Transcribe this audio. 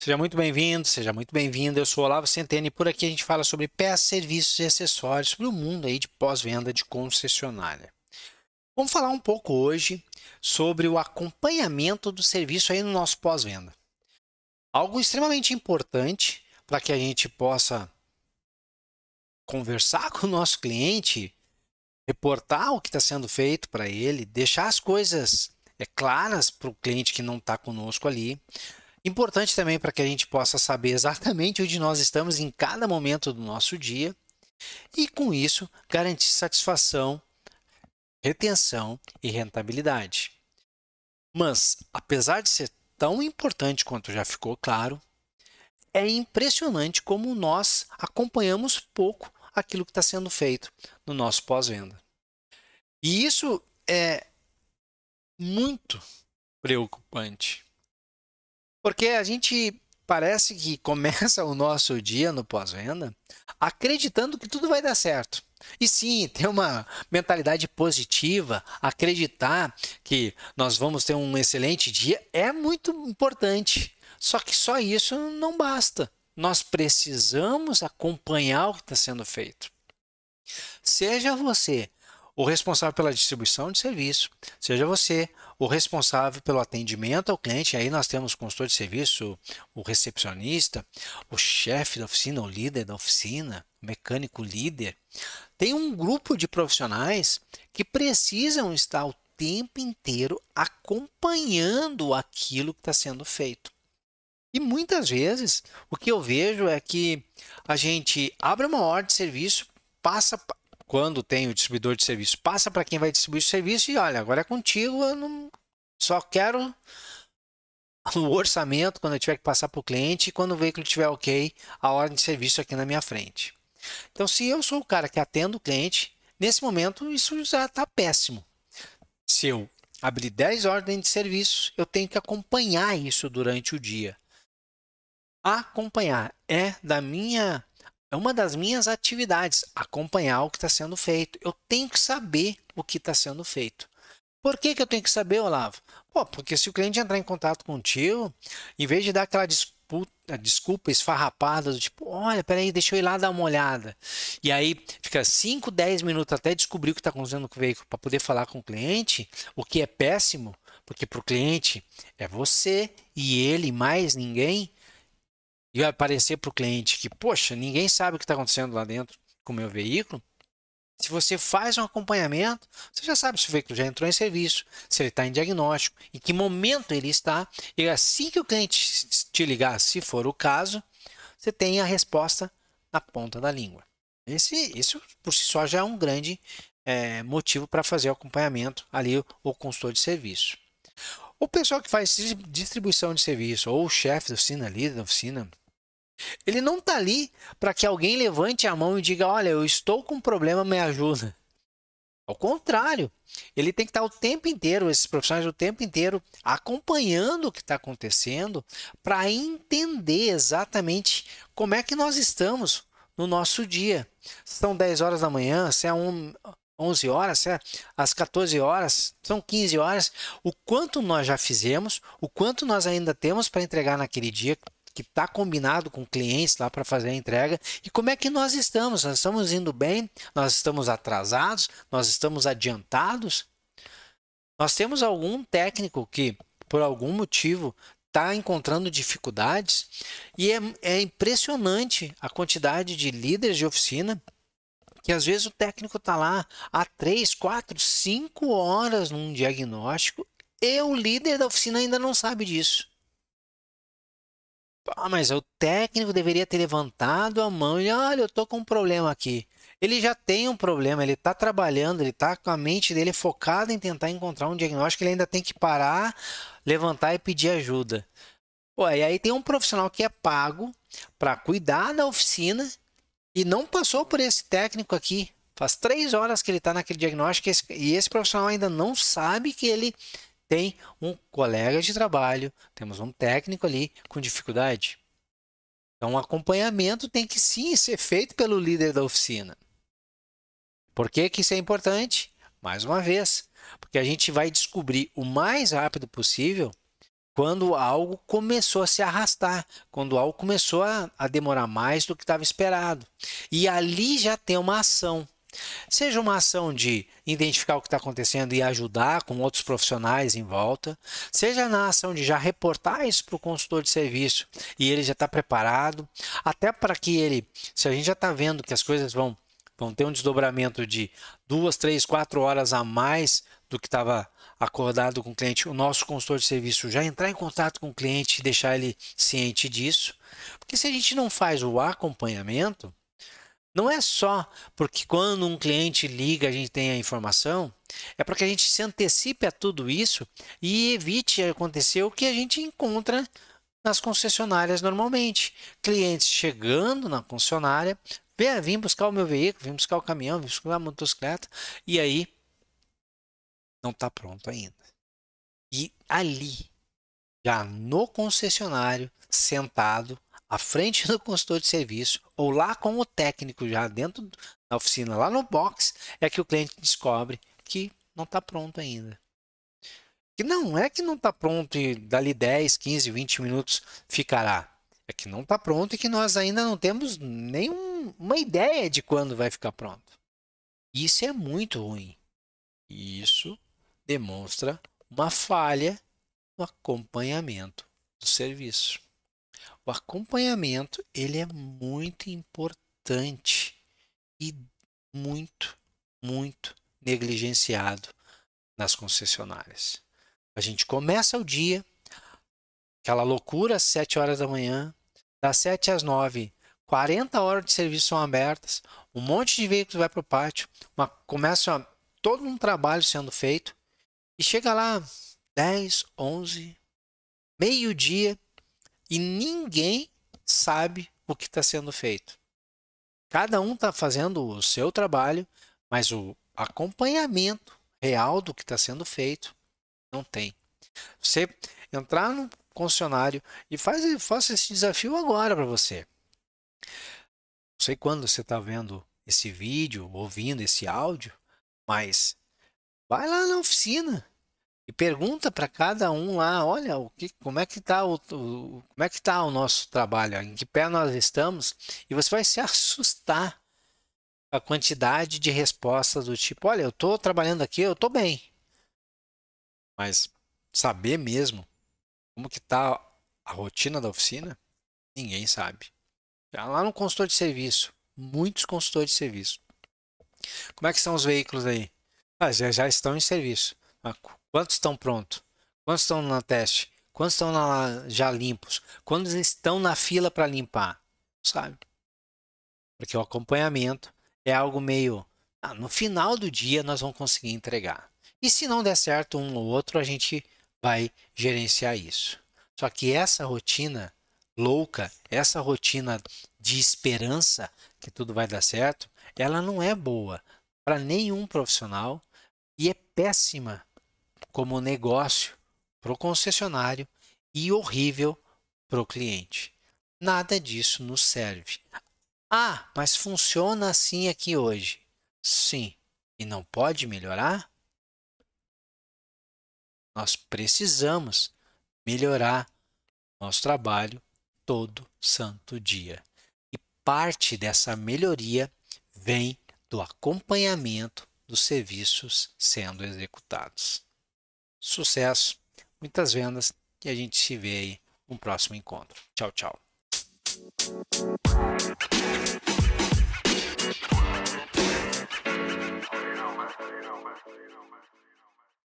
Seja muito bem-vindo, seja muito bem-vindo. Eu sou Olavo Centeno e por aqui a gente fala sobre peças, serviços e acessórios para o mundo aí de pós-venda de concessionária. Vamos falar um pouco hoje sobre o acompanhamento do serviço aí no nosso pós-venda. Algo extremamente importante para que a gente possa conversar com o nosso cliente, reportar o que está sendo feito para ele, deixar as coisas é, claras para o cliente que não está conosco ali. Importante também para que a gente possa saber exatamente onde nós estamos em cada momento do nosso dia e, com isso, garantir satisfação, retenção e rentabilidade. Mas, apesar de ser tão importante quanto já ficou claro, é impressionante como nós acompanhamos pouco aquilo que está sendo feito no nosso pós-venda. E isso é muito preocupante. Porque a gente parece que começa o nosso dia no pós-venda acreditando que tudo vai dar certo. E sim, ter uma mentalidade positiva, acreditar que nós vamos ter um excelente dia é muito importante. Só que só isso não basta. Nós precisamos acompanhar o que está sendo feito. Seja você o responsável pela distribuição de serviço, seja você o responsável pelo atendimento ao cliente, aí nós temos o consultor de serviço, o recepcionista, o chefe da oficina, o líder da oficina, o mecânico líder. Tem um grupo de profissionais que precisam estar o tempo inteiro acompanhando aquilo que está sendo feito. E muitas vezes o que eu vejo é que a gente abre uma ordem de serviço, passa quando tem o distribuidor de serviço, passa para quem vai distribuir o serviço e olha, agora é contigo, eu não só quero o orçamento quando eu tiver que passar para o cliente e quando o veículo estiver ok, a ordem de serviço aqui na minha frente. Então, se eu sou o cara que atendo o cliente, nesse momento isso já está péssimo. Se eu abrir 10 ordens de serviço, eu tenho que acompanhar isso durante o dia acompanhar é da minha é uma das minhas atividades, acompanhar o que está sendo feito. Eu tenho que saber o que está sendo feito. Por que, que eu tenho que saber, Olavo? Pô, porque se o cliente entrar em contato contigo, em vez de dar aquela disputa, desculpa esfarrapada, do tipo, olha, peraí, deixa eu ir lá dar uma olhada. E aí fica 5, 10 minutos até descobrir o que está acontecendo com o veículo para poder falar com o cliente, o que é péssimo, porque para o cliente é você e ele mais ninguém e vai parecer para o cliente que, poxa, ninguém sabe o que está acontecendo lá dentro com o meu veículo, se você faz um acompanhamento, você já sabe se o veículo já entrou em serviço, se ele está em diagnóstico, em que momento ele está, e assim que o cliente te ligar, se for o caso, você tem a resposta na ponta da língua. Esse, isso por si só já é um grande é, motivo para fazer o acompanhamento ali, o consultor de serviço. O pessoal que faz distribuição de serviço, ou o chefe da oficina, líder da oficina, ele não está ali para que alguém levante a mão e diga: Olha, eu estou com um problema, me ajuda. Ao contrário, ele tem que estar o tempo inteiro, esses profissionais o tempo inteiro, acompanhando o que está acontecendo para entender exatamente como é que nós estamos no nosso dia. São 10 horas da manhã, se é um, 11 horas, é às 14 horas, são 15 horas, o quanto nós já fizemos, o quanto nós ainda temos para entregar naquele dia que está combinado com clientes lá para fazer a entrega e como é que nós estamos? Nós estamos indo bem? Nós estamos atrasados? Nós estamos adiantados? Nós temos algum técnico que, por algum motivo, está encontrando dificuldades e é, é impressionante a quantidade de líderes de oficina que às vezes o técnico está lá há 3, 4, 5 horas num diagnóstico e o líder da oficina ainda não sabe disso. Ah, mas o técnico deveria ter levantado a mão e olha, eu estou com um problema aqui. Ele já tem um problema, ele está trabalhando, ele está com a mente dele focada em tentar encontrar um diagnóstico, ele ainda tem que parar, levantar e pedir ajuda. Pô, e aí tem um profissional que é pago para cuidar da oficina e não passou por esse técnico aqui. Faz três horas que ele está naquele diagnóstico e esse profissional ainda não sabe que ele tem um colega de trabalho, temos um técnico ali com dificuldade. Então, o acompanhamento tem que sim ser feito pelo líder da oficina. Por que, que isso é importante? Mais uma vez, porque a gente vai descobrir o mais rápido possível quando algo começou a se arrastar, quando algo começou a, a demorar mais do que estava esperado. E ali já tem uma ação. Seja uma ação de identificar o que está acontecendo e ajudar com outros profissionais em volta, seja na ação de já reportar isso para o consultor de serviço e ele já está preparado, até para que ele, se a gente já está vendo que as coisas vão, vão ter um desdobramento de duas, três, quatro horas a mais do que estava acordado com o cliente, o nosso consultor de serviço já entrar em contato com o cliente e deixar ele ciente disso. Porque se a gente não faz o acompanhamento, não é só porque quando um cliente liga a gente tem a informação, é para que a gente se antecipe a tudo isso e evite acontecer o que a gente encontra nas concessionárias normalmente. Clientes chegando na concessionária, vem buscar o meu veículo, vem buscar o caminhão, vem buscar a motocicleta, e aí não está pronto ainda. E ali, já no concessionário, sentado à frente do consultor de serviço ou lá com o técnico já dentro da oficina, lá no box, é que o cliente descobre que não está pronto ainda. Que não é que não está pronto e dali 10, 15, 20 minutos ficará. É que não está pronto e que nós ainda não temos nenhuma ideia de quando vai ficar pronto. Isso é muito ruim. Isso demonstra uma falha no acompanhamento do serviço. O acompanhamento ele é muito importante e muito, muito negligenciado nas concessionárias. A gente começa o dia, aquela loucura às 7 horas da manhã, das 7 às 9, 40 horas de serviço são abertas, um monte de veículos vai para o pátio, uma, começa todo um trabalho sendo feito e chega lá 10, 11, meio-dia e ninguém sabe o que está sendo feito. Cada um está fazendo o seu trabalho, mas o acompanhamento real do que está sendo feito não tem. Você entrar no concessionário e faz, faça esse desafio agora para você. Não sei quando você está vendo esse vídeo, ouvindo esse áudio, mas vai lá na oficina e pergunta para cada um lá, olha, o que, como é que está o, o, como é que tá o nosso trabalho, em que pé nós estamos, e você vai se assustar com a quantidade de respostas do tipo, olha, eu estou trabalhando aqui, eu estou bem. Mas saber mesmo como que está a rotina da oficina, ninguém sabe. Lá no consultor de serviço, muitos consultores de serviço. Como é que são os veículos aí? Ah, já, já estão em serviço. Quantos estão prontos? Quantos estão na teste? Quantos estão na, já limpos? Quantos estão na fila para limpar? Sabe? Porque o acompanhamento é algo meio. Ah, no final do dia nós vamos conseguir entregar. E se não der certo um ou outro, a gente vai gerenciar isso. Só que essa rotina louca, essa rotina de esperança que tudo vai dar certo, ela não é boa para nenhum profissional e é péssima como negócio para o concessionário e horrível para o cliente. Nada disso nos serve. Ah, mas funciona assim aqui hoje. Sim. E não pode melhorar? Nós precisamos melhorar nosso trabalho todo santo dia. E parte dessa melhoria vem do acompanhamento dos serviços sendo executados sucesso, muitas vendas e a gente se vê aí no próximo encontro. Tchau, tchau.